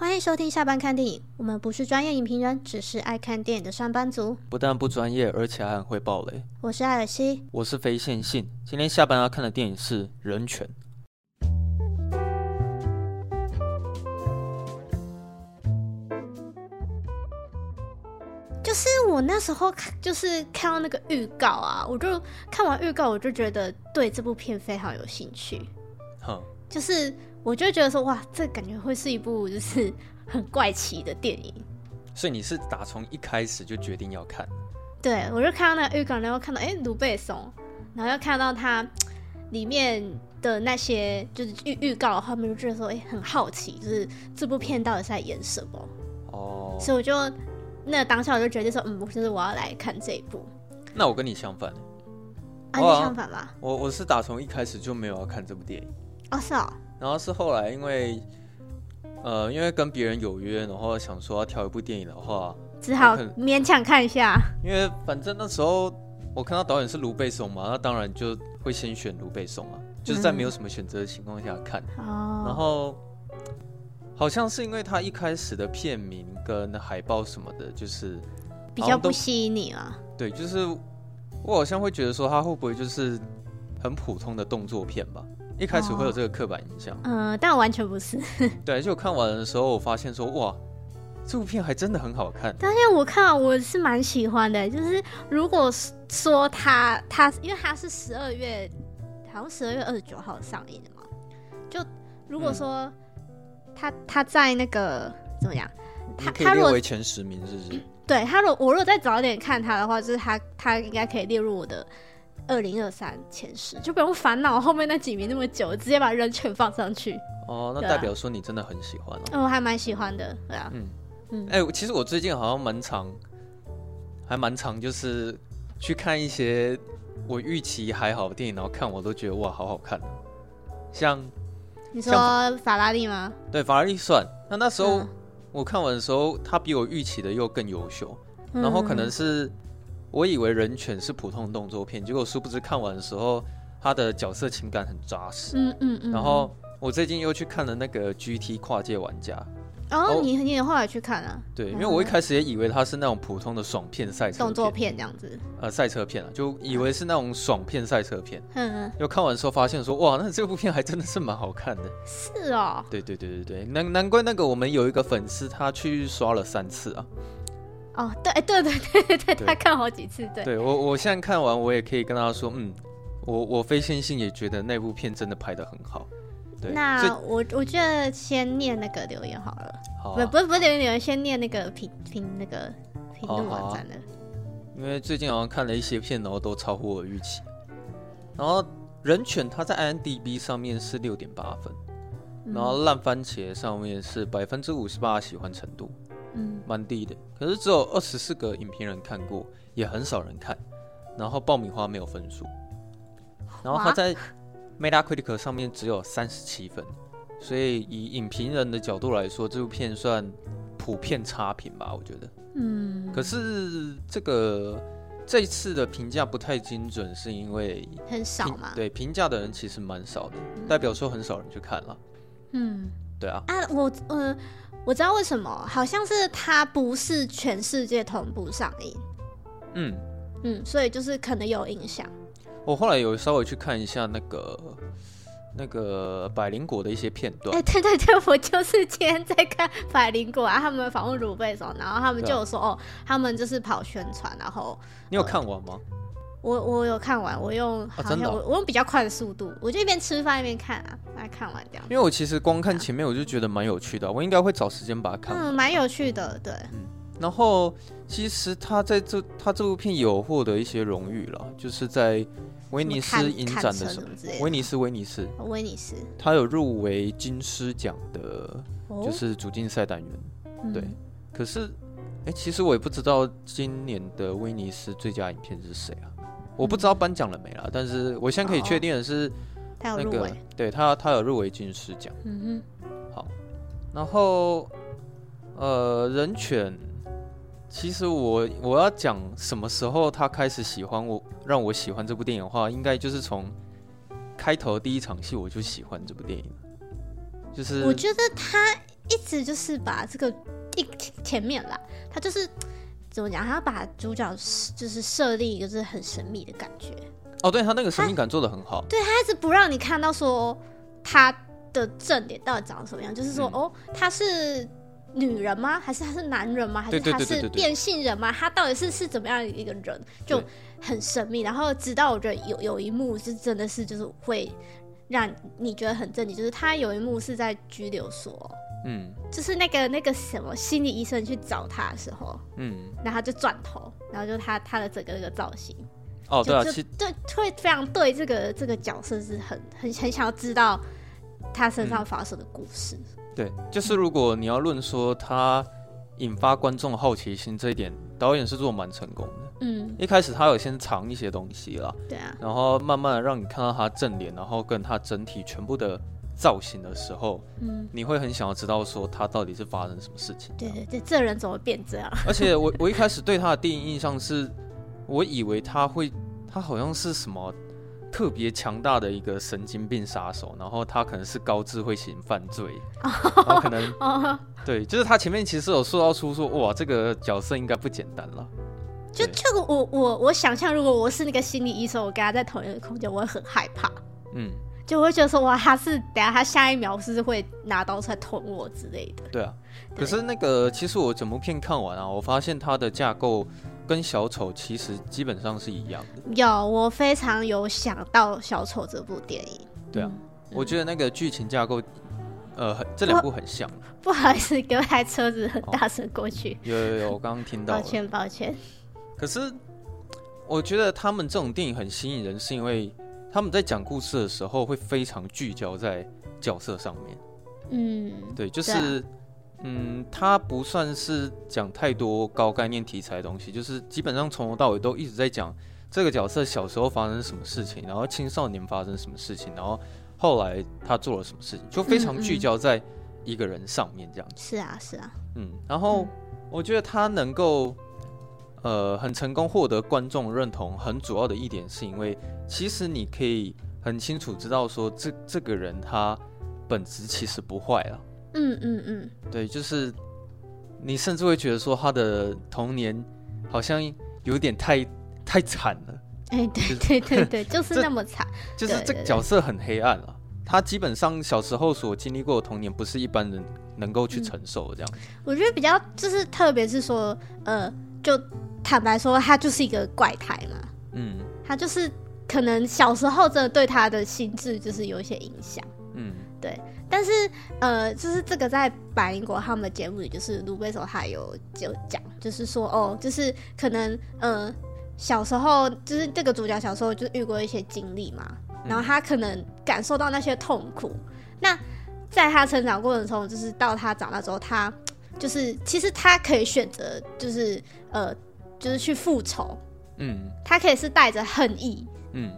欢迎收听下班看电影。我们不是专业影评人，只是爱看电影的上班族。不但不专业，而且还很会爆雷。我是艾尔西，我是非线性。今天下班要看的电影是《人权》。就是我那时候看，就是看到那个预告啊，我就看完预告，我就觉得对这部片非常有兴趣。哼，就是。我就觉得说，哇，这感觉会是一部就是 很怪奇的电影。所以你是打从一开始就决定要看？对，我就看到那个预告，然后看到哎卢贝松，然后又看到他 里面的那些就是预预告的话，我就觉得说哎很好奇，就是这部片到底是在演什么？哦，所以我就那个当下我就决定说，嗯，就是我要来看这一部。那我跟你相反，啊，你相反吧？我我是打从一开始就没有要看这部电影。哦，是哦。然后是后来，因为，呃，因为跟别人有约，然后想说要挑一部电影的话，只好勉强看一下。因为反正那时候我看到导演是卢贝松嘛，那当然就会先选卢贝松啊，就是在没有什么选择的情况下看。哦、嗯。然后好像是因为他一开始的片名跟海报什么的，就是比较不吸引你啊。对，就是我好像会觉得说他会不会就是很普通的动作片吧。一开始会有这个刻板印象，嗯、哦呃，但完全不是。对，就看完的时候，我发现说，哇，这部片还真的很好看。但是我看完我是蛮喜欢的，就是如果说他他，因为他是十二月，好像十二月二十九号上映的嘛，就如果说他、嗯、他在那个怎么样，他可以列为前十名，是不是？对他，如果我如果再早一点看他的话，就是他他应该可以列入我的。二零二三前十，就不用烦恼后面那几名那么久，直接把人全放上去。哦，那代表说你真的很喜欢哦。嗯，我还蛮喜欢的，对啊。嗯嗯。哎、欸，其实我最近好像蛮长，还蛮长，就是去看一些我预期还好的电影，然后看我都觉得哇，好好看。像你说法拉利吗？对，法拉利算。那那时候我看完的时候，他比我预期的又更优秀，嗯、然后可能是。我以为人犬是普通的动作片，结果殊不知看完的时候，他的角色情感很扎实。嗯嗯嗯。然后我最近又去看了那个 GT 跨界玩家。哦，你你也后来去看啊？对，因为我一开始也以为它是那种普通的爽片赛车动作片这样子。呃，赛车片啊，就以为是那种爽片赛车片。嗯嗯。又看完的时候发现说，哇，那这部片还真的是蛮好看的。是哦。对对对对对，难难怪那个我们有一个粉丝他去刷了三次啊。哦，对，对对对对对，他看好几次，对。对我，我现在看完，我也可以跟他说，嗯，我我非线性也觉得那部片真的拍的很好。对，那我我觉得先念那个留言好了，好啊、不不是不是留言留言，先念那个评评那个评论网站的、啊。因为最近好像看了一些片，然后都超乎我预期。然后人犬它在 IMDB 上面是六点八分，嗯、然后烂番茄上面是百分之五十八喜欢程度。嗯，蛮低的，可是只有二十四个影评人看过，也很少人看。然后爆米花没有分数，然后他在 Metacritic 上面只有三十七分，所以以影评人的角度来说，这部片算普遍差评吧，我觉得。嗯，可是这个这一次的评价不太精准，是因为很少嘛？对，评价的人其实蛮少的，代表说很少人去看了。嗯，对啊。啊，我呃。我知道为什么，好像是它不是全世界同步上映，嗯嗯，所以就是可能有影响。我后来有稍微去看一下那个那个百灵果的一些片段。哎、欸，对对对，我就是今天在看百灵果啊，他们访问卢贝松，然后他们就有说、啊、哦，他们就是跑宣传，然后你有看完吗？呃我我有看完，我用好像我、我用比较快的速度，我就一边吃饭一边看啊，把它看完这样。因为我其实光看前面我就觉得蛮有趣的，我应该会找时间把它看完。嗯，蛮有趣的，对。嗯，然后其实他在这他这部片有获得一些荣誉了，就是在威尼斯影展的时候，威尼斯威尼斯威尼斯，他有入围金狮奖的，就是主竞赛单元。哦、对，可是哎、欸，其实我也不知道今年的威尼斯最佳影片是谁啊？我不知道颁奖了没啦，但是我现在可以确定的是，那个，他对他他有入围金狮奖。嗯哼，好，然后呃，人犬，其实我我要讲什么时候他开始喜欢我，让我喜欢这部电影的话，应该就是从开头第一场戏我就喜欢这部电影，就是我觉得他一直就是把这个一前面啦，他就是怎么讲？他要把主角就是设立一个就是很神秘的感觉。哦，对他那个神秘感做的很好。对，他一直不让你看到说他的正脸到底长什么样，就是说、嗯、哦，他是女人吗？还是他是男人吗？还是他是变性人吗？他到底是是怎么样的一个人？就很神秘。然后直到我觉得有有一幕是真的是就是会让你觉得很震惊，就是他有一幕是在拘留所，嗯，就是那个那个什么心理医生去找他的时候，嗯，然后他就转头，然后就他他的整个那个造型。哦，对啊，其实对，会非常对这个这个角色是很很很想要知道他身上发生的故事。嗯、对，就是如果你要论说他引发观众好奇心这一点，导演是做蛮成功的。嗯，一开始他有先藏一些东西啦，对啊，然后慢慢的让你看到他正脸，然后跟他整体全部的造型的时候，嗯，你会很想要知道说他到底是发生什么事情。对对对，这人怎么变这样？而且我 我一开始对他的第一印象是。我以为他会，他好像是什么特别强大的一个神经病杀手，然后他可能是高智慧型犯罪，然后可能 对，就是他前面其实有塑造出说，哇，这个角色应该不简单了。就这个，我我我想象，如果我是那个心理医生，我跟他在同一个空间，我会很害怕。嗯，就会觉得说，哇，他是等下他下一秒是会拿刀出来捅我之类的。对啊，可是那个其实我整部片看完啊，我发现它的架构。跟小丑其实基本上是一样的。有，我非常有想到小丑这部电影。对啊，嗯、我觉得那个剧情架构，呃，这两部很像。不好意思，给我台车子很大声过去。有有有，我刚刚听到。抱歉抱歉。可是，我觉得他们这种电影很吸引人，是因为他们在讲故事的时候会非常聚焦在角色上面。嗯，对，就是。嗯，他不算是讲太多高概念题材的东西，就是基本上从头到尾都一直在讲这个角色小时候发生什么事情，然后青少年发生什么事情，然后后来他做了什么事情，就非常聚焦在一个人上面这样子。是啊，是啊。嗯，然后我觉得他能够呃很成功获得观众认同，很主要的一点是因为其实你可以很清楚知道说这这个人他本质其实不坏啊。嗯嗯嗯，对，就是你甚至会觉得说他的童年好像有点太太惨了。哎，对对对对，就是 那么惨。就是这个角色很黑暗了，他基本上小时候所经历过的童年，不是一般人能够去承受的这样。我觉得比较就是，特别是说，呃，就坦白说，他就是一个怪胎嘛。嗯，他就是可能小时候真的对他的心智就是有一些影响。嗯，对。但是，呃，就是这个在百灵国他们的节目里，就是卢贝索他有就讲，就是说，哦，就是可能，呃，小时候就是这个主角小时候就遇过一些经历嘛，然后他可能感受到那些痛苦。那在他成长过程中，就是到他长大之后，他就是其实他可以选择，就是呃，就是去复仇，嗯，他可以是带着恨意，嗯。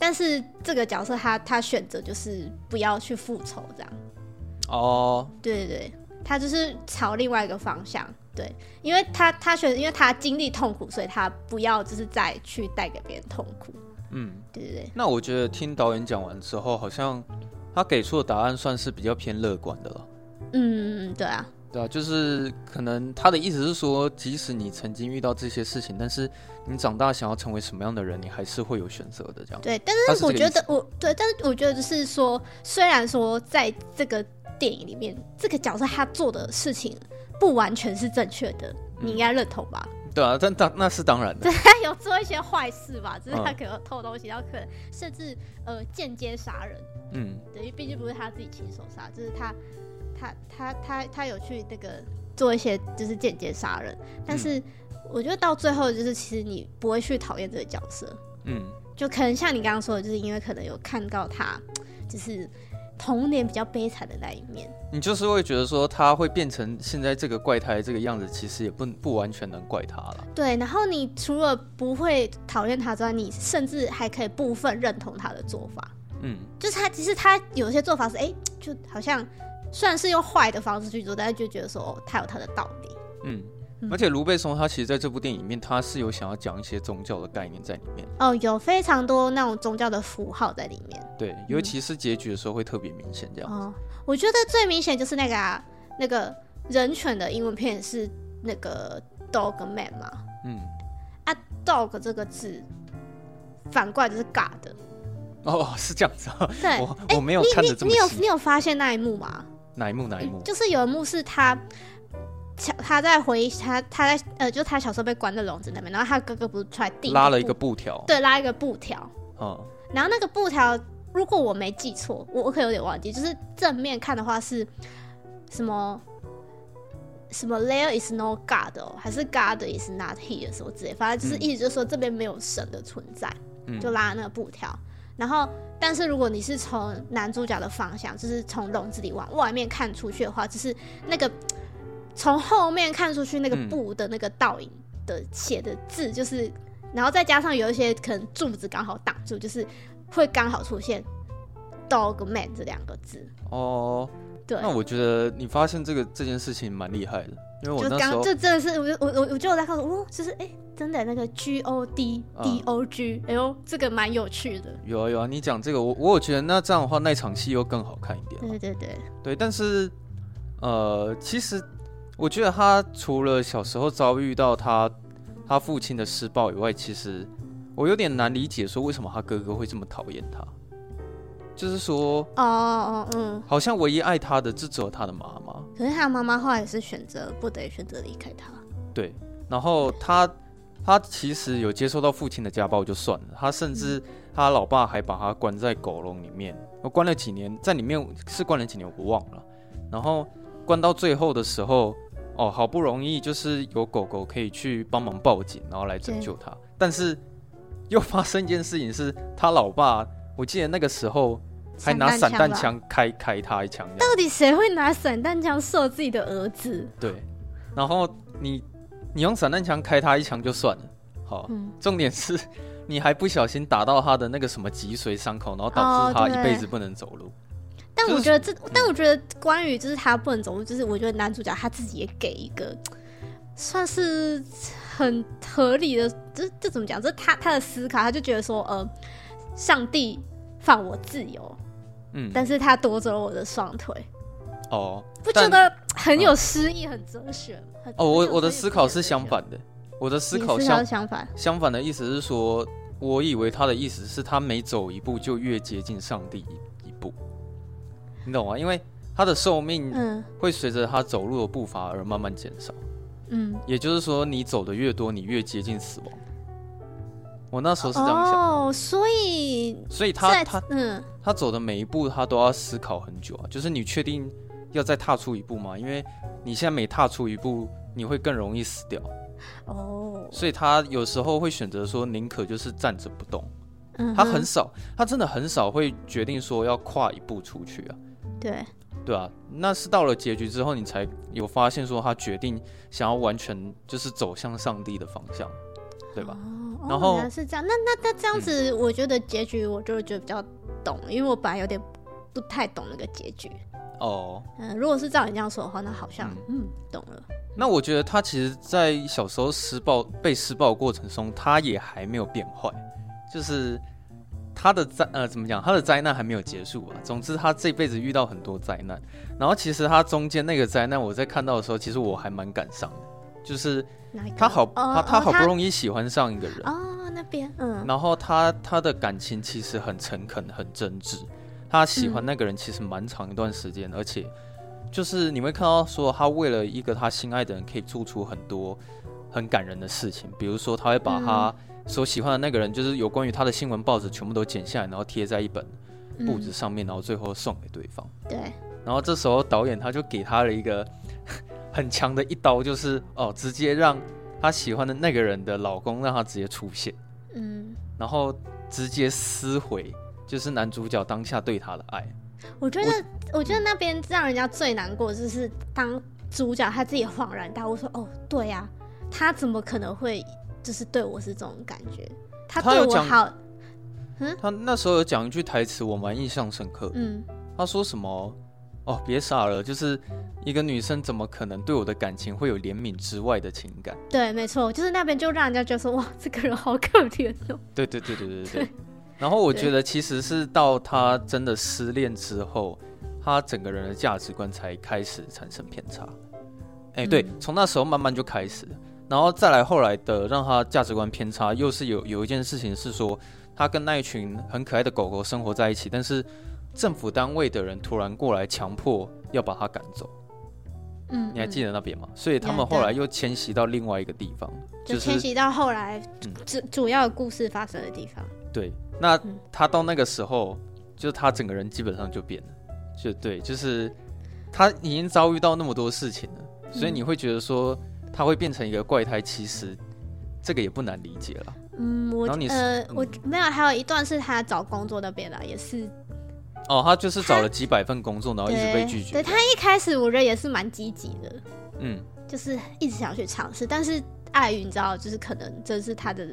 但是这个角色他他选择就是不要去复仇这样，哦，对对对，他就是朝另外一个方向，对，因为他他选，因为他经历痛苦，所以他不要就是再去带给别人痛苦，嗯，对对对。那我觉得听导演讲完之后，好像他给出的答案算是比较偏乐观的了，嗯，对啊。对啊，就是可能他的意思是说，即使你曾经遇到这些事情，但是你长大想要成为什么样的人，你还是会有选择的。这样对，但是我觉得我对，但是我觉得就是说，虽然说在这个电影里面，这个角色他做的事情不完全是正确的，你应该认同吧？嗯、对啊，但当那是当然的，他有做一些坏事吧？就是他可能偷东西，然后可能甚至呃间接杀人。嗯，等于毕竟不是他自己亲手杀，就是他。他他他他有去那个做一些就是间接杀人，但是我觉得到最后就是其实你不会去讨厌这个角色，嗯，就可能像你刚刚说的，就是因为可能有看到他就是童年比较悲惨的那一面，你就是会觉得说他会变成现在这个怪胎这个样子，其实也不不完全能怪他了。对，然后你除了不会讨厌他之外，你甚至还可以部分认同他的做法，嗯，就是他其实他有些做法是哎、欸，就好像。虽然是用坏的方式去做，但是就觉得说，哦，他有他的道理。嗯，而且卢贝松他其实在这部电影里面，他是有想要讲一些宗教的概念在里面。哦，有非常多那种宗教的符号在里面。对，尤其是结局的时候会特别明显这样。哦，我觉得最明显就是那个啊，那个人犬的英文片是那个 dog man 嘛，嗯，啊，dog 这个字反过来就是 god。哦，是这样子啊。对，我我没有看得这么细。你有你有发现那一幕吗？哪一幕？哪一幕？就是有一幕是他，他在回忆他他在呃，就他小时候被关在笼子那边，然后他哥哥不是出来递拉了一个布条，对，拉一个布条。嗯。然后那个布条，如果我没记错，我我可有点忘记，就是正面看的话是什么什么 There is no God 哦，还是 God is not here 什么之类，反正就是意思就是说这边没有神的存在，嗯、就拉那个布条。然后，但是如果你是从男主角的方向，就是从笼子里往外面看出去的话，就是那个从后面看出去那个布的那个倒影的写的字，就是，嗯、然后再加上有一些可能柱子刚好挡住，就是会刚好出现 “dog man” 这两个字。哦，对。那我觉得你发现这个这件事情蛮厉害的，因为我那时候就刚这真的是我我我我就在看说，哦，就是哎。真的那个 G O D D O G，哎呦，这个蛮有趣的。有啊有啊，你讲这个，我我觉得那这样的话，那场戏又更好看一点。对对对对，但是呃，其实我觉得他除了小时候遭遇到他他父亲的施暴以外，其实我有点难理解，说为什么他哥哥会这么讨厌他。就是说，哦哦嗯，好像唯一爱他的就只有他的妈妈。可是他妈妈后来是选择不得选择离开他。对，然后他。他其实有接受到父亲的家暴就算了，他甚至他老爸还把他关在狗笼里面，我关了几年，在里面是关了几年，我忘了。然后关到最后的时候，哦，好不容易就是有狗狗可以去帮忙报警，然后来拯救他。但是又发生一件事情，是他老爸，我记得那个时候还拿散弹枪开开他一枪。到底谁会拿散弹枪射自己的儿子？对，然后你。你用散弹枪开他一枪就算了，好，嗯、重点是你还不小心打到他的那个什么脊髓伤口，然后导致他一辈子不能走路。哦、但我觉得这，就是、但我觉得关于就是他不能走路，就是我觉得男主角他自己也给一个算是很合理的，这这怎么讲？这他他的思考，他就觉得说，呃，上帝放我自由，嗯，但是他夺走了我的双腿。哦，不觉得很有诗意、很哲学？哦，我我的思考是相反的，我的思考相相反。相反的意思是说，我以为他的意思是他每走一步就越接近上帝一步，你懂吗？因为他的寿命会随着他走路的步伐而慢慢减少。嗯，也就是说，你走的越多，你越接近死亡。我那时候是这样想。哦，所以，所以他他嗯，他走的每一步他都要思考很久啊，就是你确定。要再踏出一步吗？因为你现在每踏出一步，你会更容易死掉。哦，oh. 所以他有时候会选择说，宁可就是站着不动。嗯、uh，huh. 他很少，他真的很少会决定说要跨一步出去啊。对，对啊，那是到了结局之后，你才有发现说他决定想要完全就是走向上帝的方向，对吧？Oh. 然后、oh, 是这样，那那那这样子，我觉得结局我就觉得比较懂，嗯、因为我本来有点不太懂那个结局。哦，嗯，如果是照你这样说的话，那好像嗯，嗯，懂了。那我觉得他其实，在小时候施暴被施暴过程中，他也还没有变坏，就是他的灾呃怎么讲，他的灾难还没有结束吧。总之，他这辈子遇到很多灾难。然后，其实他中间那个灾难，我在看到的时候，其实我还蛮感伤的，就是他好、哦、他他好不容易喜欢上一个人。哦，那边嗯，然后他他的感情其实很诚恳，很真挚。他喜欢那个人其实蛮长一段时间，嗯、而且就是你会看到说他为了一个他心爱的人可以做出很多很感人的事情，比如说他会把他所喜欢的那个人，就是有关于他的新闻报纸全部都剪下来，然后贴在一本簿子上面，然后最后送给对方。对。然后这时候导演他就给他了一个很强的一刀，就是哦，直接让他喜欢的那个人的老公让他直接出现，嗯，然后直接撕毁。就是男主角当下对他的爱，我觉得，我，我觉得那边让人家最难过，就是当主角他自己恍然大悟说：“哦，对呀，他怎么可能会就是对我是这种感觉？他对我好。”嗯，他那时候有讲一句台词，我蛮印象深刻。嗯，他说什么？哦，别傻了，就是一个女生怎么可能对我的感情会有怜悯之外的情感？对，没错，就是那边就让人家觉得说：“哇，这个人好可怜哦。”对对对对对对对。然后我觉得，其实是到他真的失恋之后，对他整个人的价值观才开始产生偏差。哎、欸，对，从那时候慢慢就开始，然后再来后来的让他价值观偏差，又是有有一件事情是说，他跟那一群很可爱的狗狗生活在一起，但是政府单位的人突然过来强迫要把他赶走。嗯，你还记得那边吗？所以他们后来又迁徙到另外一个地方，就迁徙到后来主主要故事发生的地方。对，那他到那个时候，就是他整个人基本上就变了，就对，就是他已经遭遇到那么多事情了，所以你会觉得说他会变成一个怪胎，其实这个也不难理解了。嗯，我呃，我没有，还有一段是他找工作那边的，也是。哦，他就是找了几百份工作，然后一直被拒绝。对，对他一开始我觉得也是蛮积极的，嗯，就是一直想去尝试，但是碍于你知道，就是可能这是他的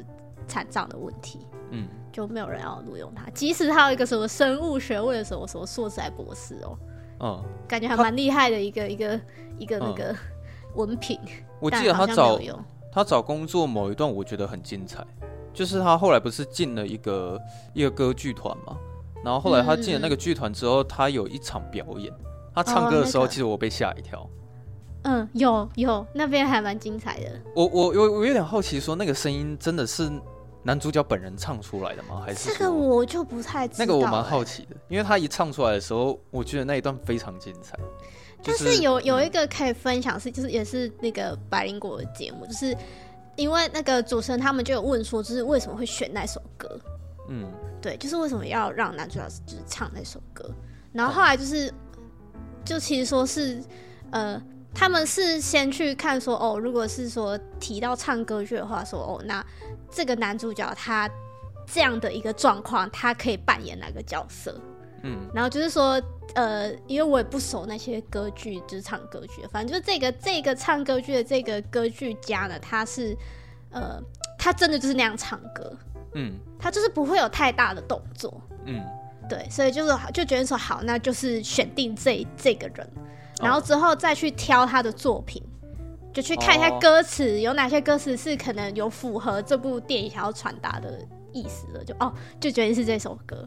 残障的问题，嗯，就没有人要录用他。即使他有一个什么生物学位的什么什么硕士还博士哦，嗯，感觉还蛮厉害的一个一个一个那个文凭。我记得他找他找工作某一段我觉得很精彩，就是他后来不是进了一个一个歌剧团吗？然后后来他进了那个剧团之后，他有一场表演，他唱歌的时候，其实我被吓一跳。嗯，有有，那边还蛮精彩的。我我我我有点好奇，说那个声音真的是男主角本人唱出来的吗？还是这个我就不太知道。那个我蛮好奇的，因为他一唱出来的时候，我觉得那一段非常精彩。但是有有一个可以分享是，就是也是那个百灵果的节目，就是因为那个主持人他们就有问说，就是为什么会选那首歌？嗯。对，就是为什么要让男主角就是唱那首歌，然后后来就是，就其实说是，呃，他们是先去看说，哦，如果是说提到唱歌剧的话，说，哦，那这个男主角他这样的一个状况，他可以扮演哪个角色？嗯，然后就是说，呃，因为我也不熟那些歌剧，就是唱歌剧，反正就是这个这个唱歌剧的这个歌剧家呢，他是，呃，他真的就是那样唱歌。嗯，他就是不会有太大的动作，嗯，对，所以就是就觉得说好，那就是选定这这个人，然后之后再去挑他的作品，就去看一下歌词有哪些歌词是可能有符合这部电影想要传达的意思的，就哦，就决定是这首歌。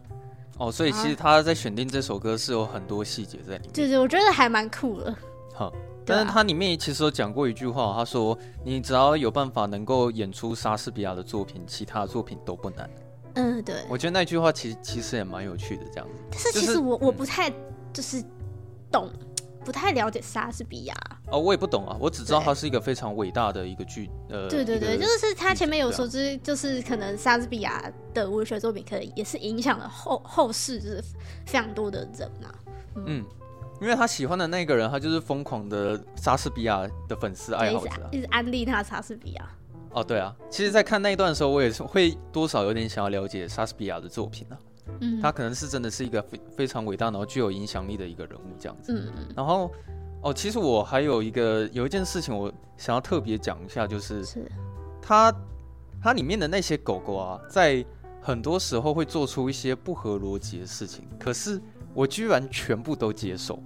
哦，所以其实他在选定这首歌是有很多细节在里面，就是我觉得还蛮酷的。好。但是他里面其实有讲过一句话，他说：“你只要有办法能够演出莎士比亚的作品，其他的作品都不难。”嗯，对。我觉得那句话其实其实也蛮有趣的，这样子。但是其实我、就是、我不太就是懂，不太了解莎士比亚。哦，我也不懂啊，我只知道他是一个非常伟大的一个剧。呃，对对对，就是他前面有说，就是就是可能莎士比亚的文学作品，可能也是影响了后后世，就是非常多的人啊。嗯。嗯因为他喜欢的那个人，他就是疯狂的莎士比亚的粉丝爱好者，啊，一直安利他莎士比亚。哦，对啊，其实，在看那一段的时候，我也是会多少有点想要了解莎士比亚的作品啊。嗯，他可能是真的是一个非非常伟大，然后具有影响力的一个人物这样子。嗯嗯。然后，哦，其实我还有一个有一件事情，我想要特别讲一下，就是是他他里面的那些狗狗啊，在很多时候会做出一些不合逻辑的事情，可是。我居然全部都接受，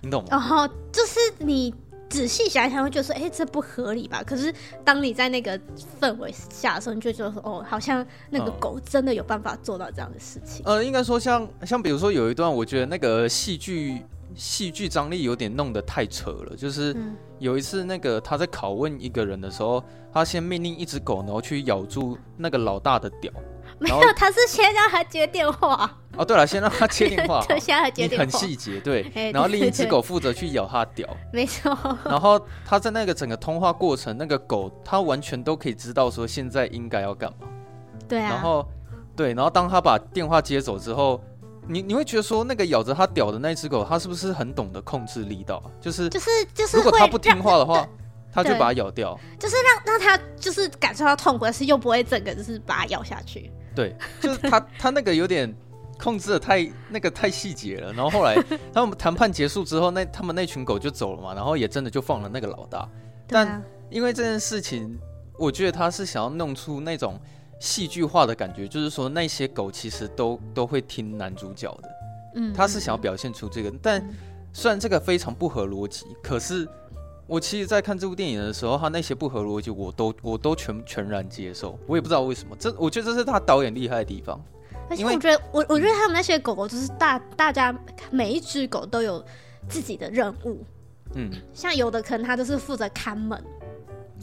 你懂吗？然后就是你仔细想一想，会觉得说，哎、欸，这不合理吧？可是当你在那个氛围下的时候，你就觉得说，哦，好像那个狗真的有办法做到这样的事情。呃，应该说像像比如说有一段，我觉得那个戏剧戏剧张力有点弄得太扯了。就是有一次，那个他在拷问一个人的时候，他先命令一只狗，然后去咬住那个老大的屌。没有，他是先让他接电话。哦，对了，先让他接电话。对，先让他接电话。很细节，对。然后另一只狗负责去咬他屌。没错。然后他在那个整个通话过程，那个狗他完全都可以知道说现在应该要干嘛。对啊。然后，对，然后当他把电话接走之后，你你会觉得说那个咬着他屌的那只狗，它是不是很懂得控制力道？就是就是就是，如果它不听话的话。他就把它咬掉，就是让让他就是感受到痛苦，但是又不会整个就是把它咬下去。对，就是他他那个有点控制的太那个太细节了。然后后来 他们谈判结束之后，那他们那群狗就走了嘛，然后也真的就放了那个老大。啊、但因为这件事情，我觉得他是想要弄出那种戏剧化的感觉，就是说那些狗其实都都会听男主角的。嗯，他是想要表现出这个，但虽然这个非常不合逻辑，可是。我其实，在看这部电影的时候，他那些不合逻辑，我都我都全全然接受。我也不知道为什么，这我觉得这是他导演厉害的地方。而且我觉得，我我觉得他们那些狗狗就是大大家每一只狗都有自己的任务。嗯，像有的可能他就是负责看门。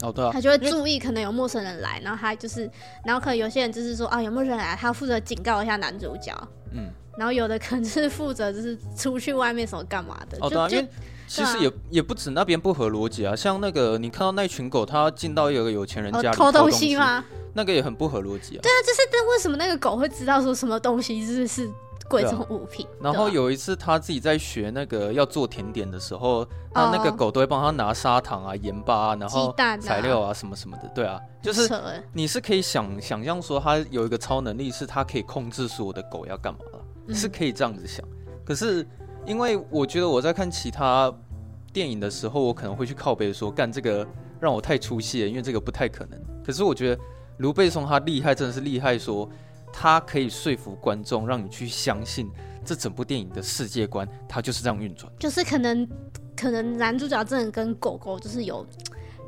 哦，对啊，他就会注意可能有陌生人来，然后他就是，然后可能有些人就是说啊，有陌生人来，他负责警告一下男主角。嗯，然后有的可能是负责就是出去外面什么干嘛的。哦，对啊，因为其实也也不止那边不合逻辑啊，像那个你看到那群狗，它进到一个有钱人家里偷东西吗？那个也很不合逻辑啊。对啊，就是但为什么那个狗会知道说什么东西是是？贵重物品。然后有一次他自己在学那个要做甜点的时候，他那个狗都会帮他拿砂糖啊、盐巴啊，然后材料啊什么什么的。对啊，就是你是可以想想象说他有一个超能力，是他可以控制所有的狗要干嘛了，是可以这样子想。可是因为我觉得我在看其他电影的时候，我可能会去靠背说，干这个让我太出戏了，因为这个不太可能。可是我觉得卢贝松他厉害，真的是厉害说。他可以说服观众，让你去相信这整部电影的世界观，它就是这样运转。就是可能，可能男主角真的跟狗狗就是有，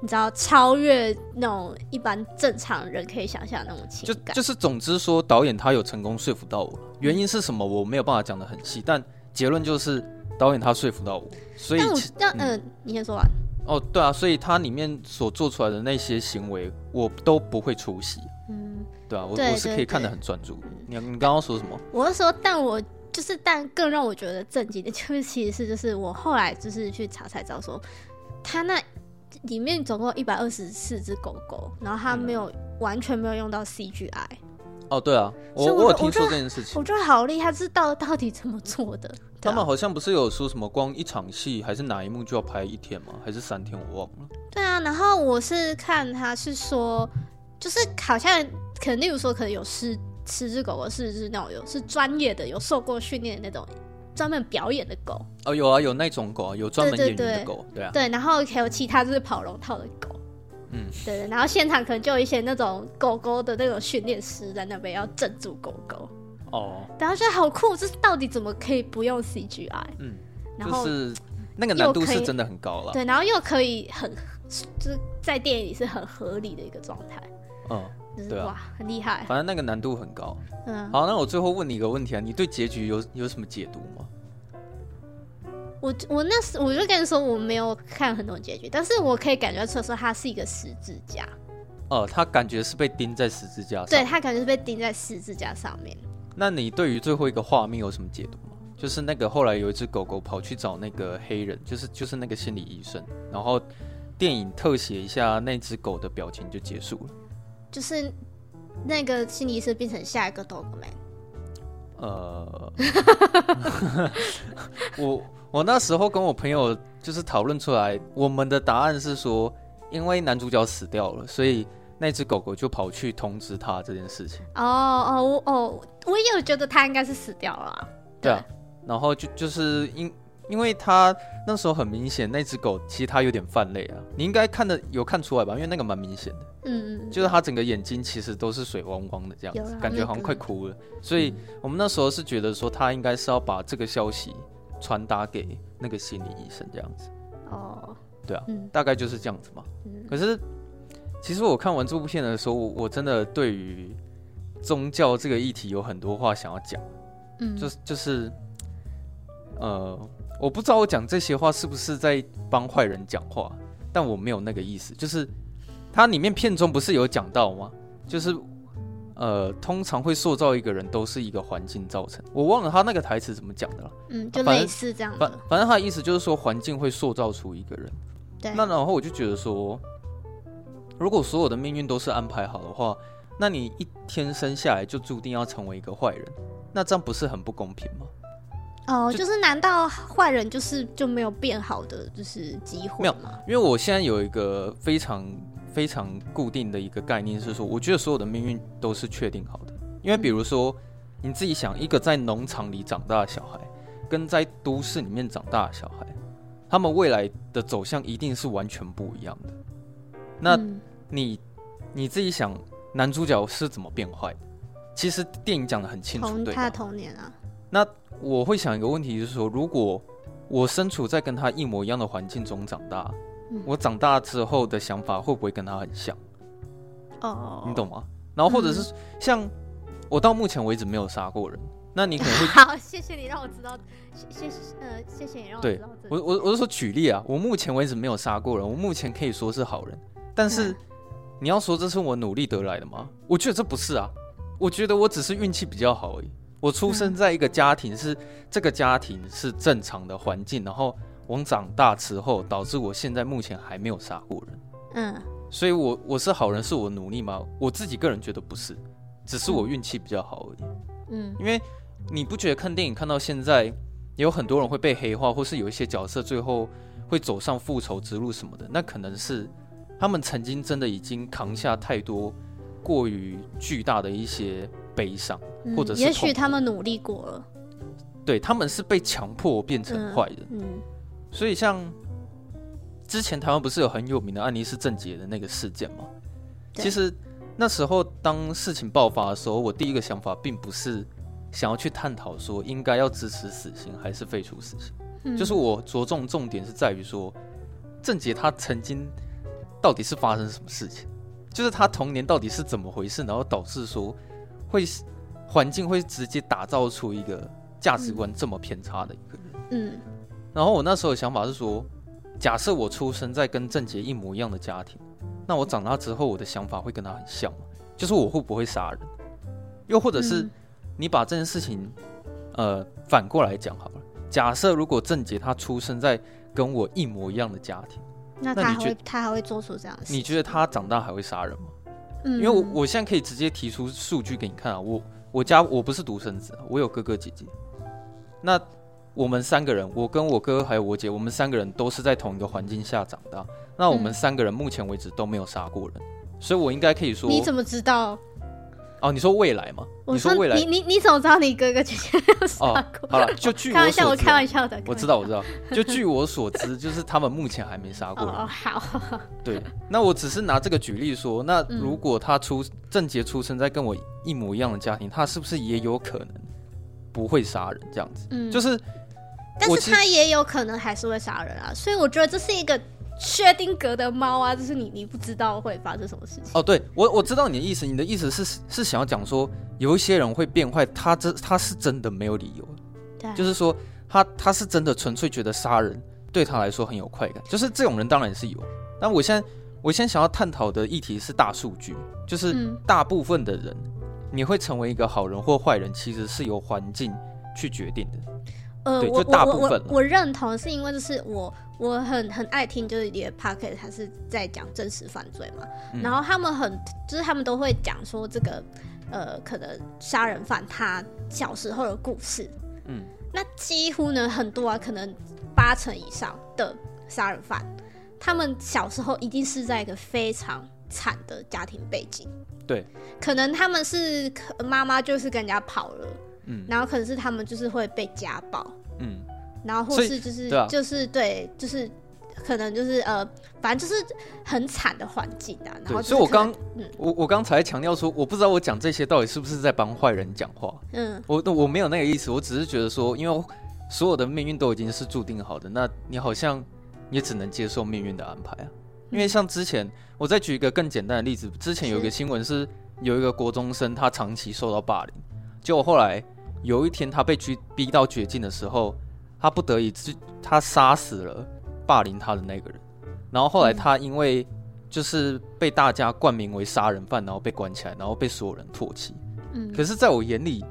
你知道，超越那种一般正常人可以想象的那种情感。就就是，总之说，导演他有成功说服到我。原因是什么？我没有办法讲的很细，但结论就是导演他说服到我。所以，那嗯、呃，你先说完。哦，对啊，所以他里面所做出来的那些行为，我都不会出席。嗯。对啊，我我是可以看得很专注。你你刚刚说什么？我是说，但我就是，但更让我觉得震惊的，就是其实是就是我后来就是去查才知道说，他那里面总共一百二十四只狗狗，然后他没有、嗯、完全没有用到 CGI。哦，对啊，我我，我有听说这件事情，我觉得好厉害，是到到底怎么做的？他们好像不是有说什么光一场戏还是哪一幕就要拍一天吗？还是三天？我忘了。对啊，然后我是看他是说，就是好像。可能例如说，可能有十十只狗狗是是那种有是专业的，有受过训练的那种专门表演的狗。哦，有啊，有那种狗啊，有专门演员的狗，对啊。对，然后还有其他就是跑龙套的狗。嗯，对对。然后现场可能就有一些那种狗狗的那种训练师在那边要镇住狗狗。哦。然后觉得好酷，这到底怎么可以不用 CGI？嗯。然后就是那个难度是真的很高了。对，然后又可以很就是在电影里是很合理的一个状态。嗯。对啊，哇，很厉害。反正那个难度很高。嗯，好，那我最后问你一个问题啊，你对结局有有什么解读吗？我我那时我就跟你说我没有看很多结局，但是我可以感觉出来说他是一个十字架。哦，他感觉是被钉在十字架上。对，他感觉是被钉在十字架上面。那你对于最后一个画面有什么解读吗？就是那个后来有一只狗狗跑去找那个黑人，就是就是那个心理医生，然后电影特写一下那只狗的表情就结束了。就是那个心理医生变成下一个 Dogman。呃 我我那时候跟我朋友就是讨论出来，我们的答案是说，因为男主角死掉了，所以那只狗狗就跑去通知他这件事情。哦哦我哦，我也有觉得他应该是死掉了。对啊，然后就就是因。因为他那时候很明显，那只狗其实它有点泛泪啊，你应该看的有看出来吧？因为那个蛮明显的，嗯嗯，就是它整个眼睛其实都是水汪汪的这样子，感觉好像快哭了。所以我们那时候是觉得说，他应该是要把这个消息传达给那个心理医生这样子。哦，对啊，大概就是这样子嘛。可是其实我看完这部片的时候，我真的对于宗教这个议题有很多话想要讲。嗯，就是就是，呃。我不知道我讲这些话是不是在帮坏人讲话，但我没有那个意思。就是它里面片中不是有讲到吗？就是呃，通常会塑造一个人都是一个环境造成。我忘了他那个台词怎么讲的了。嗯，就类似这样的。反反正他的意思就是说，环境会塑造出一个人。对。那然后我就觉得说，如果所有的命运都是安排好的话，那你一天生下来就注定要成为一个坏人，那这样不是很不公平吗？哦，就是难道坏人就是就没有变好的就是机会吗？没有，因为我现在有一个非常非常固定的一个概念是说，我觉得所有的命运都是确定好的。因为比如说，你自己想，一个在农场里长大的小孩，跟在都市里面长大的小孩，他们未来的走向一定是完全不一样的。那你你自己想，男主角是怎么变坏的？其实电影讲得很清楚，对，他的童年啊。那我会想一个问题，就是说，如果我身处在跟他一模一样的环境中长大，嗯、我长大之后的想法会不会跟他很像？哦，你懂吗？然后或者是像、嗯、我到目前为止没有杀过人。那你可能会 好，谢谢你让我知道，谢谢呃，谢谢你让我知道。对，我我我是说举例啊，我目前为止没有杀过人，我目前可以说是好人。但是、嗯、你要说这是我努力得来的吗？我觉得这不是啊，我觉得我只是运气比较好而已。我出生在一个家庭是、嗯、这个家庭是正常的环境，然后我长大之后导致我现在目前还没有杀过人。嗯，所以我我是好人，是我努力吗？我自己个人觉得不是，只是我运气比较好而已。嗯，因为。你不觉得看电影看到现在，也有很多人会被黑化，或是有一些角色最后会走上复仇之路什么的？那可能是他们曾经真的已经扛下太多过于巨大的一些悲伤，或者是也许他们努力过了。对，他们是被强迫变成坏人。嗯，所以像之前台湾不是有很有名的安妮斯郑杰的那个事件吗？其实那时候当事情爆发的时候，我第一个想法并不是。想要去探讨说应该要支持死刑还是废除死刑，嗯，就是我着重重点是在于说，郑杰他曾经到底是发生什么事情，就是他童年到底是怎么回事，然后导致说会环境会直接打造出一个价值观这么偏差的一个人。嗯，然后我那时候的想法是说，假设我出生在跟郑杰一模一样的家庭，那我长大之后我的想法会跟他很像吗，就是我会不会杀人，又或者是。嗯你把这件事情，呃，反过来讲好了。假设如果郑杰他出生在跟我一模一样的家庭，那他还会他还会做出这样的事？你觉得他长大还会杀人吗？嗯，因为我我现在可以直接提出数据给你看啊。我我家我不是独生子，我有哥哥姐姐。那我们三个人，我跟我哥还有我姐，我们三个人都是在同一个环境下长大。那我们三个人目前为止都没有杀过人，所以我应该可以说。你怎么知道？哦，你说未来吗？你说未来，你你你怎么知道你哥哥姐姐没有杀过？哦，好了，就据我开玩笑，我开玩笑的。我知道，我知道。就据我所知，就是他们目前还没杀过人。哦，好。对，那我只是拿这个举例说，那如果他出郑杰出生在跟我一模一样的家庭，他是不是也有可能不会杀人这样子？嗯，就是，但是他也有可能还是会杀人啊，所以我觉得这是一个。薛定格的猫啊，就是你，你不知道会发生什么事情。哦，对我我知道你的意思，你的意思是是想要讲说，有一些人会变坏，他这他是真的没有理由，对，就是说他他是真的纯粹觉得杀人对他来说很有快感，就是这种人当然是有。但我现在我现在想要探讨的议题是大数据，就是大部分的人，你会成为一个好人或坏人，其实是由环境去决定的。呃，我我我我我认同，是因为就是我我很很爱听，就是你的 podcast 他是在讲真实犯罪嘛，嗯、然后他们很就是他们都会讲说这个呃，可能杀人犯他小时候的故事，嗯，那几乎呢很多啊，可能八成以上的杀人犯，他们小时候一定是在一个非常惨的家庭背景，对，可能他们是妈妈就是跟人家跑了。嗯，然后可能是他们就是会被家暴，嗯，然后或是就是、啊、就是对，就是可能就是呃，反正就是很惨的环境啊。然后所以我刚，嗯，我我刚才强调说，我不知道我讲这些到底是不是在帮坏人讲话，嗯，我我没有那个意思，我只是觉得说，因为所有的命运都已经是注定好的，那你好像也只能接受命运的安排啊。因为像之前，我再举一个更简单的例子，之前有一个新闻是有一个国中生，他长期受到霸凌，结果后来。有一天，他被逼逼到绝境的时候，他不得已，他杀死了霸凌他的那个人。然后后来，他因为就是被大家冠名为杀人犯，然后被关起来，然后被所有人唾弃。嗯。可是，在我眼里，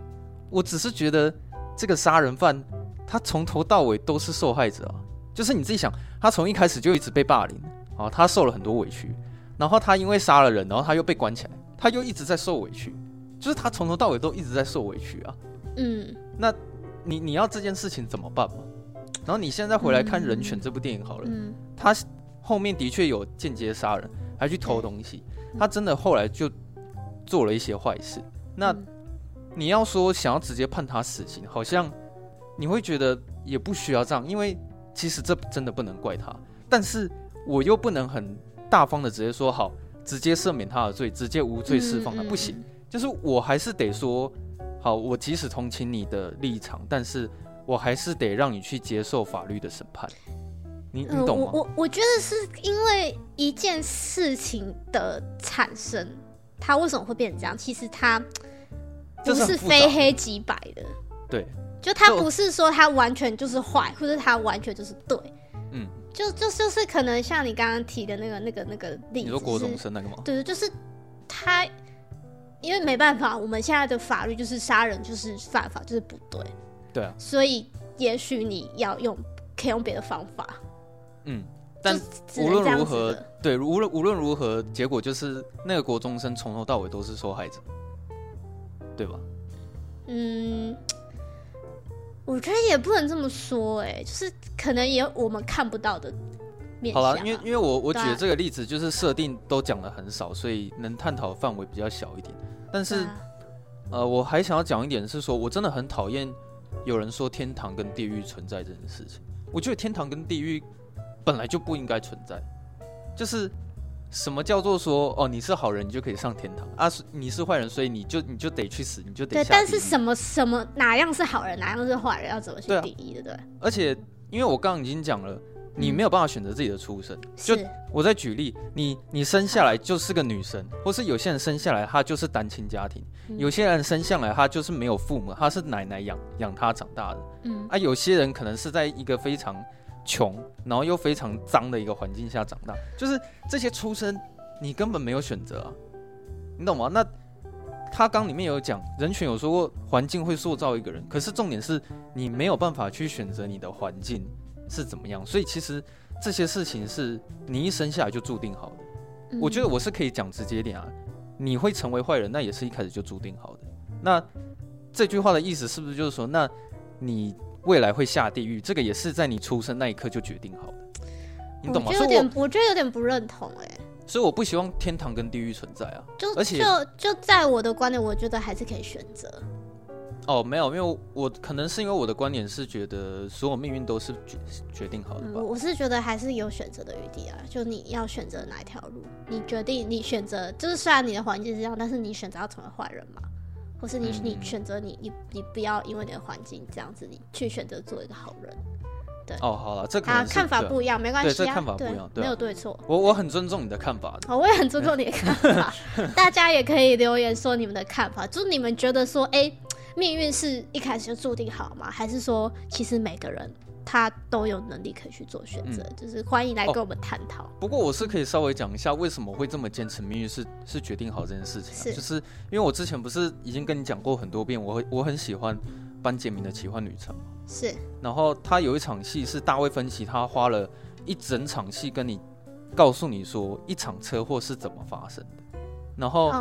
我只是觉得这个杀人犯，他从头到尾都是受害者啊。就是你自己想，他从一开始就一直被霸凌啊，他受了很多委屈。然后他因为杀了人，然后他又被关起来，他又一直在受委屈。就是他从头到尾都一直在受委屈啊。嗯，那你你要这件事情怎么办嘛？然后你现在回来看《人权》这部电影好了，嗯，他后面的确有间接杀人，还去偷东西，他真的后来就做了一些坏事。那你要说想要直接判他死刑，好像你会觉得也不需要这样，因为其实这真的不能怪他。但是我又不能很大方的直接说好，直接赦免他的罪，直接无罪释放他，不行，就是我还是得说。好，我即使同情你的立场，但是我还是得让你去接受法律的审判。你你懂吗？呃、我我我觉得是因为一件事情的产生，它为什么会变成这样？其实它不是非黑即白的。对，就它不是说它完全就是坏，或者它完全就是对。嗯，就就就是可能像你刚刚提的那个那个那个例子，你说国中生那个吗？对，就是他，因为没办法，我们现在的法律就是杀人就是犯法，就是不对。对啊，所以也许你要用，可以用别的方法。嗯，但无论如何，对，无论无论如何，结果就是那个国中生从头到尾都是受害者，对吧？嗯。我觉得也不能这么说，哎，就是可能也有我们看不到的面向。好了，因为因为我我举的这个例子就是设定都讲的很少，所以能探讨的范围比较小一点。但是，啊、呃，我还想要讲一点是说，我真的很讨厌有人说天堂跟地狱存在这件事情。我觉得天堂跟地狱本来就不应该存在，就是。什么叫做说哦，你是好人，你就可以上天堂啊？你是坏人，所以你就你就得去死，你就得但是什么什么哪样是好人，哪样是坏人，要怎么去定义的？对，对。而且，因为我刚刚已经讲了，你没有办法选择自己的出生。嗯、就我再举例，你你生下来就是个女生，或是有些人生下来他就是单亲家庭，嗯、有些人生下来他就是没有父母，他是奶奶养养他长大的。嗯啊，有些人可能是在一个非常。穷，然后又非常脏的一个环境下长大，就是这些出身你根本没有选择啊，你懂吗？那他刚里面有讲，人权有说过环境会塑造一个人，可是重点是你没有办法去选择你的环境是怎么样，所以其实这些事情是你一生下来就注定好的。嗯。我觉得我是可以讲直接点啊，你会成为坏人，那也是一开始就注定好的。那这句话的意思是不是就是说，那你？未来会下地狱，这个也是在你出生那一刻就决定好的，你懂吗？我觉得有点，我，我觉得有点不认同哎、欸。所以我不希望天堂跟地狱存在啊。就而且就就在我的观点，我觉得还是可以选择。哦，没有，因为我可能是因为我的观点是觉得所有命运都是决决定好的吧。嗯，我是觉得还是有选择的余地啊。就你要选择哪一条路，你决定你选择，就是虽然你的环境是这样，但是你选择要成为坏人嘛。或是你你选择你你你不要因为你的环境这样子，你去选择做一个好人。对哦，好了，这个啊看法不一样，没关系啊，对，这看法不一样，对，没有对错。我我很尊重你的看法的。哦，我也很尊重你的看法。大家也可以留言说你们的看法，就是你们觉得说，哎，命运是一开始就注定好吗？还是说，其实每个人？他都有能力可以去做选择，嗯、就是欢迎来跟我们探讨、哦。不过我是可以稍微讲一下为什么会这么坚持命运是是决定好这件事情、啊，是就是因为我之前不是已经跟你讲过很多遍，我我很喜欢班杰明的奇幻旅程，是。然后他有一场戏是大卫芬奇，他花了一整场戏跟你告诉你说一场车祸是怎么发生的，然后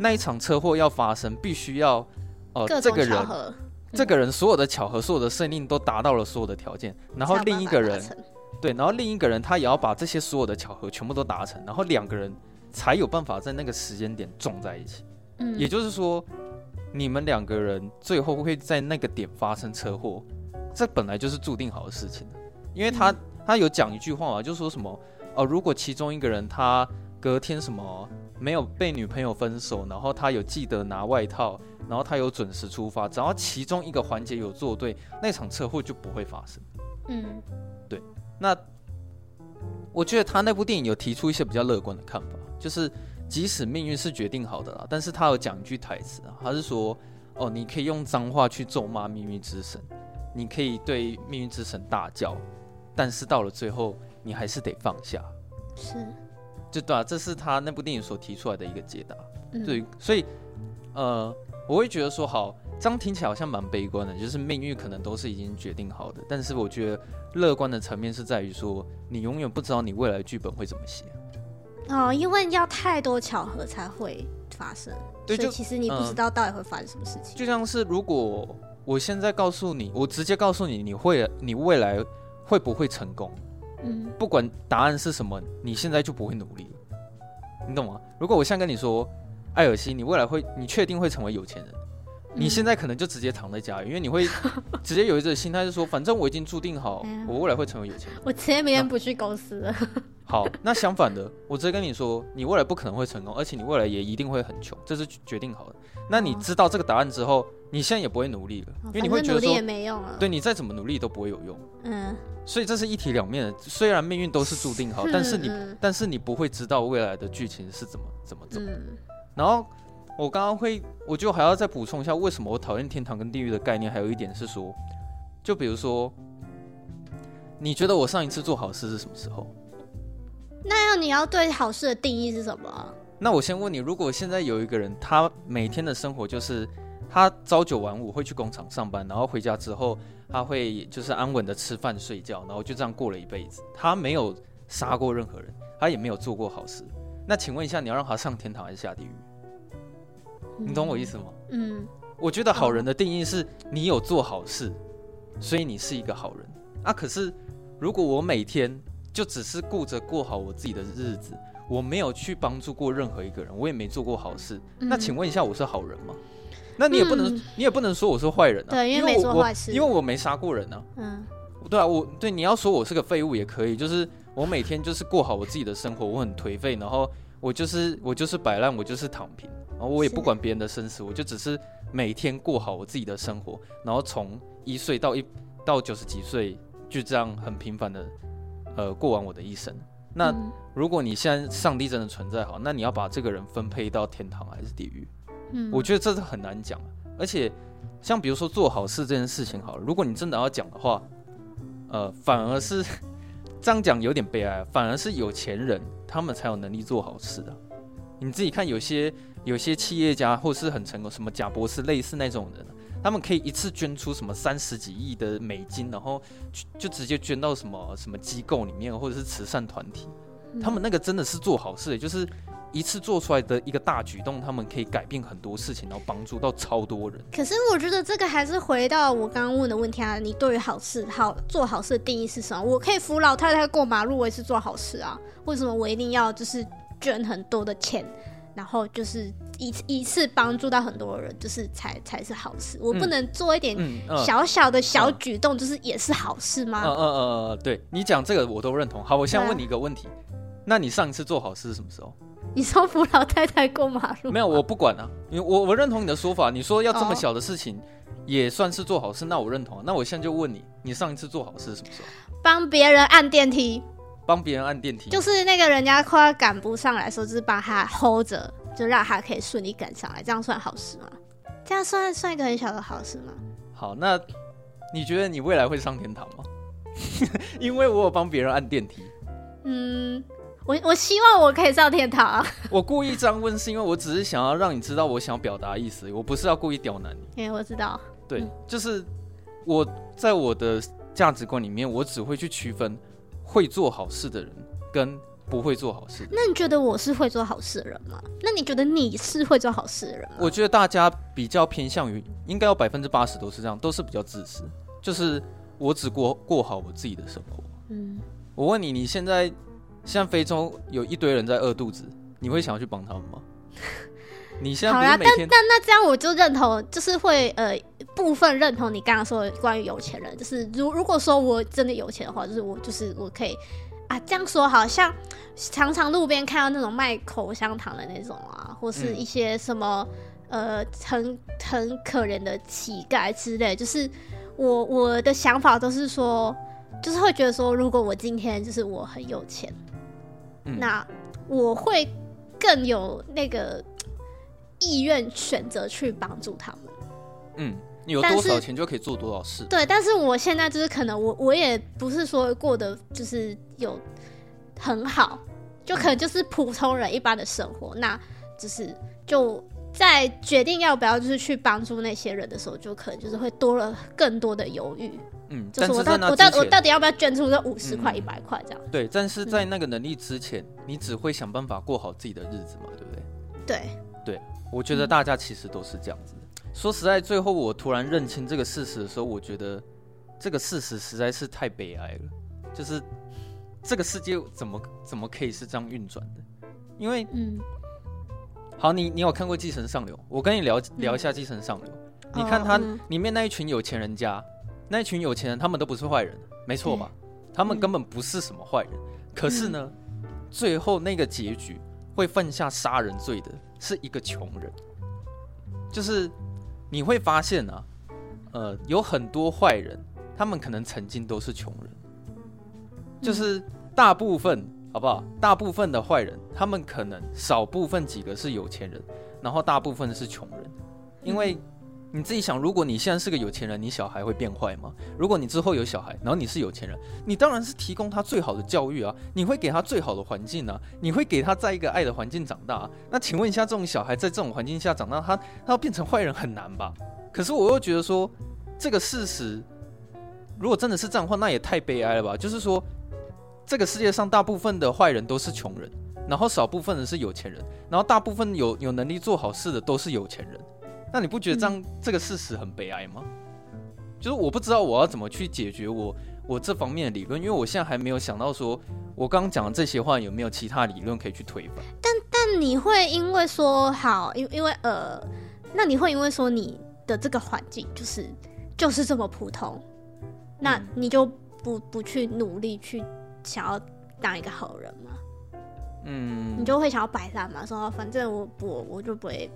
那一场车祸要发生，必须要呃这个人。这个人所有的巧合，所有的设定都达到了所有的条件，然后另一个人，对，然后另一个人他也要把这些所有的巧合全部都达成，然后两个人才有办法在那个时间点撞在一起。嗯，也就是说，你们两个人最后会在那个点发生车祸，这本来就是注定好的事情。因为他他有讲一句话嘛，就说什么哦，如果其中一个人他隔天什么没有被女朋友分手，然后他有记得拿外套。然后他有准时出发，只要其中一个环节有做对，那场车祸就不会发生。嗯，对。那我觉得他那部电影有提出一些比较乐观的看法，就是即使命运是决定好的啦，但是他有讲一句台词啊，他是说：“哦，你可以用脏话去咒骂命运之神，你可以对命运之神大叫，但是到了最后，你还是得放下。”是，就对啊，这是他那部电影所提出来的一个解答。嗯、对，所以呃。我会觉得说好，这样听起来好像蛮悲观的，就是命运可能都是已经决定好的。但是我觉得乐观的层面是在于说，你永远不知道你未来剧本会怎么写。哦，因为要太多巧合才会发生。对，就其实你不知道到底会发生什么事情。就像是如果我现在告诉你，我直接告诉你，你会你未来会不会成功？嗯，不管答案是什么，你现在就不会努力。你懂吗？如果我现在跟你说。艾尔西，你未来会，你确定会成为有钱人？嗯、你现在可能就直接躺在家里，因为你会 直接有一种心态，是说，反正我已经注定好，我未来会成为有钱人。我直接明天不去公司了。好，那相反的，我直接跟你说，你未来不可能会成功，而且你未来也一定会很穷，这是决定好的。那你知道这个答案之后，你现在也不会努力了，因为你会觉得说，对，你再怎么努力都不会有用。嗯，所以这是一体两面的。虽然命运都是注定好，但是你，但是你不会知道未来的剧情是怎么怎么走。然后，我刚刚会，我就还要再补充一下，为什么我讨厌天堂跟地狱的概念。还有一点是说，就比如说，你觉得我上一次做好事是什么时候？那要你要对好事的定义是什么？那我先问你，如果现在有一个人，他每天的生活就是他朝九晚五会去工厂上班，然后回家之后他会就是安稳的吃饭睡觉，然后就这样过了一辈子，他没有杀过任何人，他也没有做过好事。那请问一下，你要让他上天堂还是下地狱？你懂我意思吗？嗯，我觉得好人的定义是你有做好事，所以你是一个好人啊。可是如果我每天就只是顾着过好我自己的日子，我没有去帮助过任何一个人，我也没做过好事，那请问一下，我是好人吗？那你也不能，你也不能说我是坏人啊。对，因为没做坏事，因为我没杀过人啊。嗯，对啊，我对你要说我是个废物也可以，就是我每天就是过好我自己的生活，我很颓废，然后我就是我就是摆烂，我就是躺平。然后我也不管别人的生死，我就只是每天过好我自己的生活，然后从一岁到一到九十几岁，就这样很平凡的呃过完我的一生。那如果你现在上帝真的存在好，那你要把这个人分配到天堂还是地狱？嗯，我觉得这是很难讲。而且像比如说做好事这件事情好了，如果你真的要讲的话，呃，反而是这样讲有点悲哀，反而是有钱人他们才有能力做好事的。你自己看，有些有些企业家或是很成功，什么贾博士类似那种人，他们可以一次捐出什么三十几亿的美金，然后就直接捐到什么什么机构里面，或者是慈善团体。他们那个真的是做好事，就是一次做出来的一个大举动，他们可以改变很多事情，然后帮助到超多人。可是我觉得这个还是回到我刚刚问的问题啊，你对于好事好做好事的定义是什么？我可以扶老太太过马路，我也是做好事啊。为什么我一定要就是？捐很多的钱，然后就是一次一次帮助到很多人，就是才才是好事。我不能做一点小小的小举动，就是也是好事吗？嗯嗯嗯嗯，对你讲这个我都认同。好，我现在问你一个问题，那你上一次做好事是什么时候？你说扶老太太过马路？没有，我不管啊，因为我我认同你的说法。你说要这么小的事情 也算是做好事，那我认同。那我现在就问你，你上一次做好事是什么时候？帮别人按电梯。帮别人按电梯，就是那个人家快要赶不上来的时候，就是帮他 hold 着，就让他可以顺利赶上来，这样算好事吗？这样算算一个很小的好事吗？好，那你觉得你未来会上天堂吗？因为我有帮别人按电梯。嗯，我我希望我可以上天堂。我故意这样问，是因为我只是想要让你知道我想要表达意思，我不是要故意刁难你。哎，我知道。对，嗯、就是我在我的价值观里面，我只会去区分。会做好事的人跟不会做好事，那你觉得我是会做好事的人吗？那你觉得你是会做好事的人吗？我觉得大家比较偏向于，应该有百分之八十都是这样，都是比较自私，就是我只过过好我自己的生活。嗯，我问你，你现在像非洲有一堆人在饿肚子，你会想要去帮他们吗？你现在好啦，但但那这样我就认同，就是会呃部分认同你刚刚说的关于有钱人，就是如如果说我真的有钱的话，就是我就是我可以啊这样说，好像常常路边看到那种卖口香糖的那种啊，或是一些什么、嗯、呃很很可怜的乞丐之类，就是我我的想法都是说，就是会觉得说，如果我今天就是我很有钱，嗯、那我会更有那个。意愿选择去帮助他们，嗯，你有多少钱就可以做多少事。对，但是我现在就是可能我我也不是说过得就是有很好，就可能就是普通人一般的生活。嗯、那就是就在决定要不要就是去帮助那些人的时候，就可能就是会多了更多的犹豫。嗯，就是我到我到我到底要不要捐出这五十块一百块这样？对，但是在那个能力之前，嗯、你只会想办法过好自己的日子嘛，对不对？对。我觉得大家其实都是这样子。说实在，最后我突然认清这个事实的时候，我觉得这个事实实在是太悲哀了。就是这个世界怎么怎么可以是这样运转的？因为，嗯，好，你你有看过《继承上流》？我跟你聊聊一下《继承上流》。你看他里面那一群有钱人家，那一群有钱人，他们都不是坏人，没错吧？他们根本不是什么坏人。可是呢，最后那个结局会犯下杀人罪的。是一个穷人，就是你会发现啊，呃，有很多坏人，他们可能曾经都是穷人，就是大部分好不好？大部分的坏人，他们可能少部分几个是有钱人，然后大部分是穷人，因为。你自己想，如果你现在是个有钱人，你小孩会变坏吗？如果你之后有小孩，然后你是有钱人，你当然是提供他最好的教育啊，你会给他最好的环境啊，你会给他在一个爱的环境长大。那请问一下，这种小孩在这种环境下长大，他他要变成坏人很难吧？可是我又觉得说，这个事实如果真的是这样的话，那也太悲哀了吧？就是说，这个世界上大部分的坏人都是穷人，然后少部分人是有钱人，然后大部分有有能力做好事的都是有钱人。那你不觉得这样、嗯、这个事实很悲哀吗？就是我不知道我要怎么去解决我我这方面的理论，因为我现在还没有想到说，我刚刚讲的这些话有没有其他理论可以去推翻。但但你会因为说好，因因为呃，那你会因为说你的这个环境就是就是这么普通，那你就不不去努力去想要当一个好人吗？嗯，你就会想要摆烂嘛，说反正我我我就不会。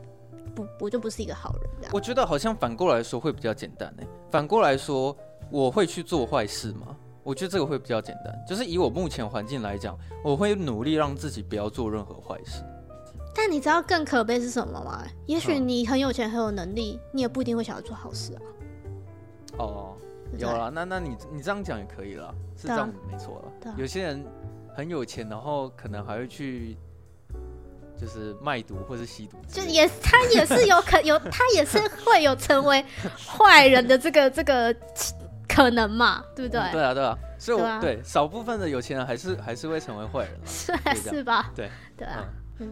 不，我就不是一个好人。我觉得好像反过来说会比较简单呢。反过来说，我会去做坏事吗？我觉得这个会比较简单。就是以我目前环境来讲，我会努力让自己不要做任何坏事。但你知道更可悲是什么吗？也许你很有钱，很有能力，你也不一定会想要做好事啊。哦，有了，那那你你这样讲也可以了，是这样没错了。有些人很有钱，然后可能还会去。就是卖毒或是吸毒，就也他也是有可有他也是会有成为坏人的这个 这个可能嘛，对不对？对啊，对啊，所以我对少部分的有钱人还是还是会成为坏人，是是吧？对对啊，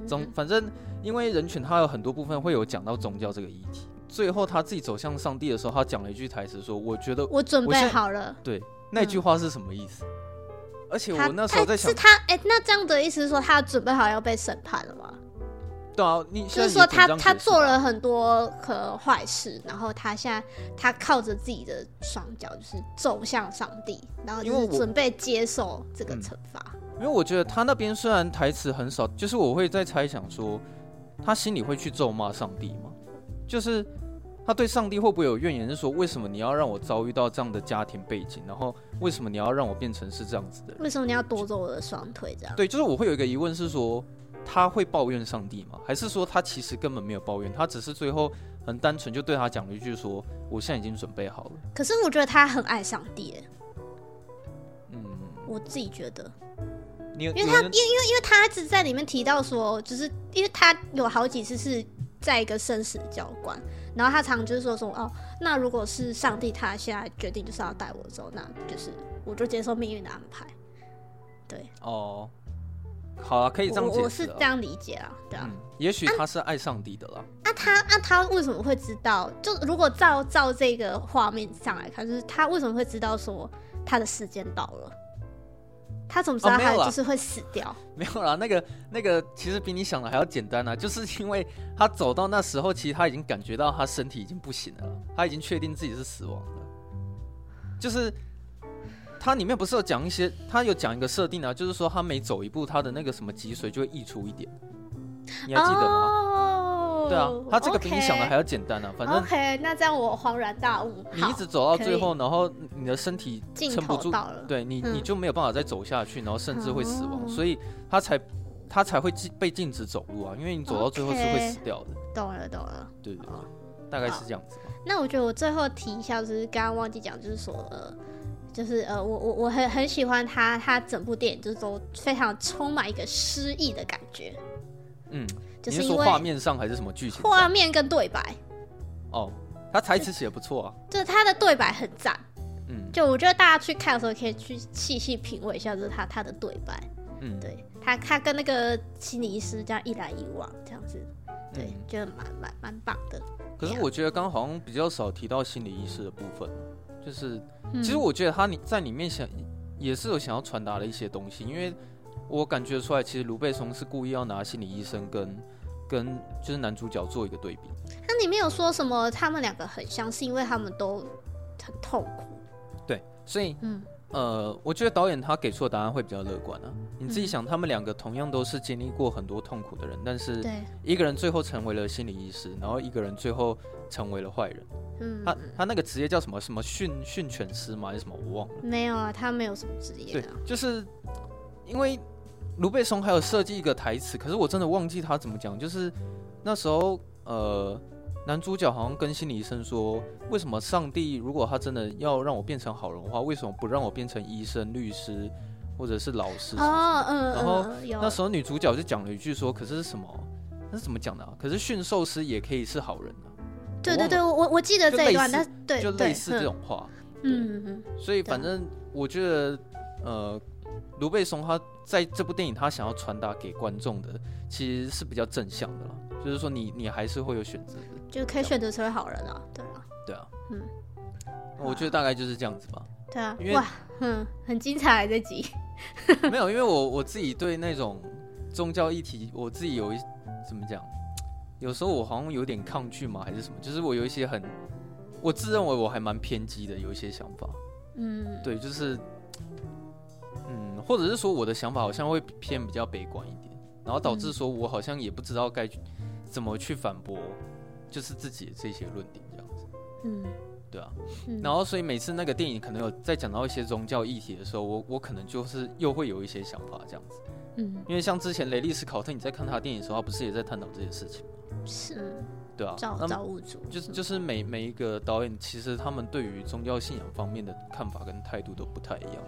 总反正因为人群，他有很多部分会有讲到宗教这个议题。最后他自己走向上帝的时候，他讲了一句台词说：“我觉得我准备好了。”对，那句话是什么意思？而且我那时候在想，是他哎，那这样的意思是说他准备好要被审判了吗？对啊，你就是说他他做了很多可坏事，然后他现在他靠着自己的双脚就是走向上帝，然后就是准备接受这个惩罚。因为我觉得他那边虽然台词很少，就是我会在猜想说，他心里会去咒骂上帝吗？就是他对上帝会不会有怨言？是说为什么你要让我遭遇到这样的家庭背景？然后为什么你要让我变成是这样子的人？为什么你要夺走我的双腿？这样对，就是我会有一个疑问是说。他会抱怨上帝吗？还是说他其实根本没有抱怨，他只是最后很单纯就对他讲了一句说：“我现在已经准备好了。”可是我觉得他很爱上帝，嗯，我自己觉得，因为他因为因为因为他一直在里面提到说，就是因为他有好几次是在一个生死交关，然后他常就是说说哦，那如果是上帝他现在决定就是要带我走，那就是我就接受命运的安排，对，哦。好啊，可以这样解释。我，我是这样理解啊，对啊。嗯，也许他是爱上帝的了。那、啊啊、他那、啊、他为什么会知道？就如果照照这个画面上来看，就是他为什么会知道说他的时间到了？他怎么知道他就是会死掉？哦、没有啦，那个那个其实比你想的还要简单啊，就是因为他走到那时候，其实他已经感觉到他身体已经不行了，他已经确定自己是死亡了，就是。它里面不是有讲一些，他有讲一个设定啊，就是说他每走一步，他的那个什么脊髓就会溢出一点，你还记得吗？Oh, 对啊，他这个比你想的还要简单啊，反正。OK，那这样我恍然大悟。你一直走到最后，然后你的身体撑不住，对你你就没有办法再走下去，然后甚至会死亡，所以他才他才会禁被禁止走路啊，因为你走到最后是会死掉的。懂了懂了，对对对，大概是这样子。那我觉得我最后提一下，就是刚刚忘记讲，就是说呃。就是呃，我我我很很喜欢他，他整部电影就是都非常充满一个诗意的感觉。嗯，就是因为画面上还是什么剧情？画面跟对白。哦，他台词写得不错啊。就是他的对白很赞。嗯，就我觉得大家去看的时候可以去细细品味一下，就是他他的对白。嗯，对他他跟那个心理医师这样一来一往这样子，对，嗯、觉得蛮蛮蛮棒的。可是我觉得刚刚好像比较少提到心理医师的部分。就是，其实我觉得他你在里面想也是有想要传达的一些东西，因为我感觉出来，其实卢贝松是故意要拿心理医生跟跟就是男主角做一个对比。他里面有说什么？他们两个很像是因为他们都很痛苦。对，所以嗯。呃，我觉得导演他给出的答案会比较乐观啊。你自己想，他们两个同样都是经历过很多痛苦的人，但是一个人最后成为了心理医师，然后一个人最后成为了坏人。嗯，他他那个职业叫什么？什么训训犬师吗？还是什么？我忘了。没有啊，他没有什么职业啊。对，就是因为卢贝松还有设计一个台词，可是我真的忘记他怎么讲。就是那时候呃，男主角好像跟心理医生说，为什么上帝如果他真的要让我变成好人的话，为什么不让我变成医生、律师或者是老师？哦，嗯，然后嗯那时候女主角就讲了一句说，可是是什么？那是怎么讲的啊？可是驯兽师也可以是好人啊。对对对，我我记得这一段，但对就类似这种话。嗯嗯，所以反正我觉得，呃，卢贝松他在这部电影他想要传达给观众的，其实是比较正向的啦，就是说你你还是会有选择的，就可以选择成为好人啊，对啊，对啊，嗯，我觉得大概就是这样子吧。对啊，因为哇，嗯，很精彩这集。没有，因为我我自己对那种宗教议题，我自己有一怎么讲，有时候我好像有点抗拒嘛，还是什么，就是我有一些很。我自认为我还蛮偏激的，有一些想法，嗯，对，就是，嗯，或者是说我的想法好像会偏比较悲观一点，然后导致说我好像也不知道该怎么去反驳，就是自己的这些论点这样子，嗯，对啊，嗯，然后所以每次那个电影可能有在讲到一些宗教议题的时候，我我可能就是又会有一些想法这样子，嗯，因为像之前雷利斯考特你在看他电影的时候，他不是也在探讨这些事情吗？是。对啊，造造物主。就是就是每每一个导演，其实他们对于宗教信仰方面的看法跟态度都不太一样，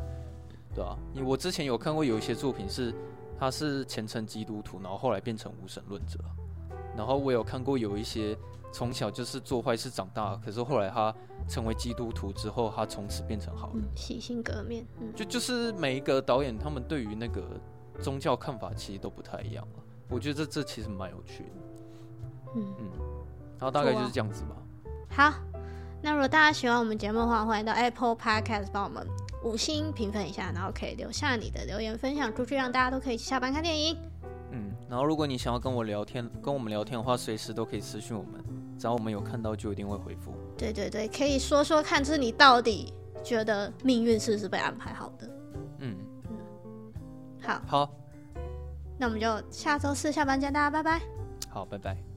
对啊，因为我之前有看过有一些作品是他是虔诚基督徒，然后后来变成无神论者，然后我有看过有一些从小就是做坏事长大，可是后来他成为基督徒之后，他从此变成好人，洗心革面，嗯，就就是每一个导演他们对于那个宗教看法其实都不太一样，我觉得这这其实蛮有趣的，嗯嗯。然后大概就是这样子吧。好，那如果大家喜欢我们节目的话，欢迎到 Apple Podcast 帮我们五星评分一下，然后可以留下你的留言分享出去，让大家都可以下班看电影。嗯，然后如果你想要跟我聊天，跟我们聊天的话，随时都可以私信我们，只要我们有看到就一定会回复。对对对，可以说说看，就是你到底觉得命运是不是被安排好的？嗯嗯，好，好，那我们就下周四下班见，大家拜拜。好，拜拜。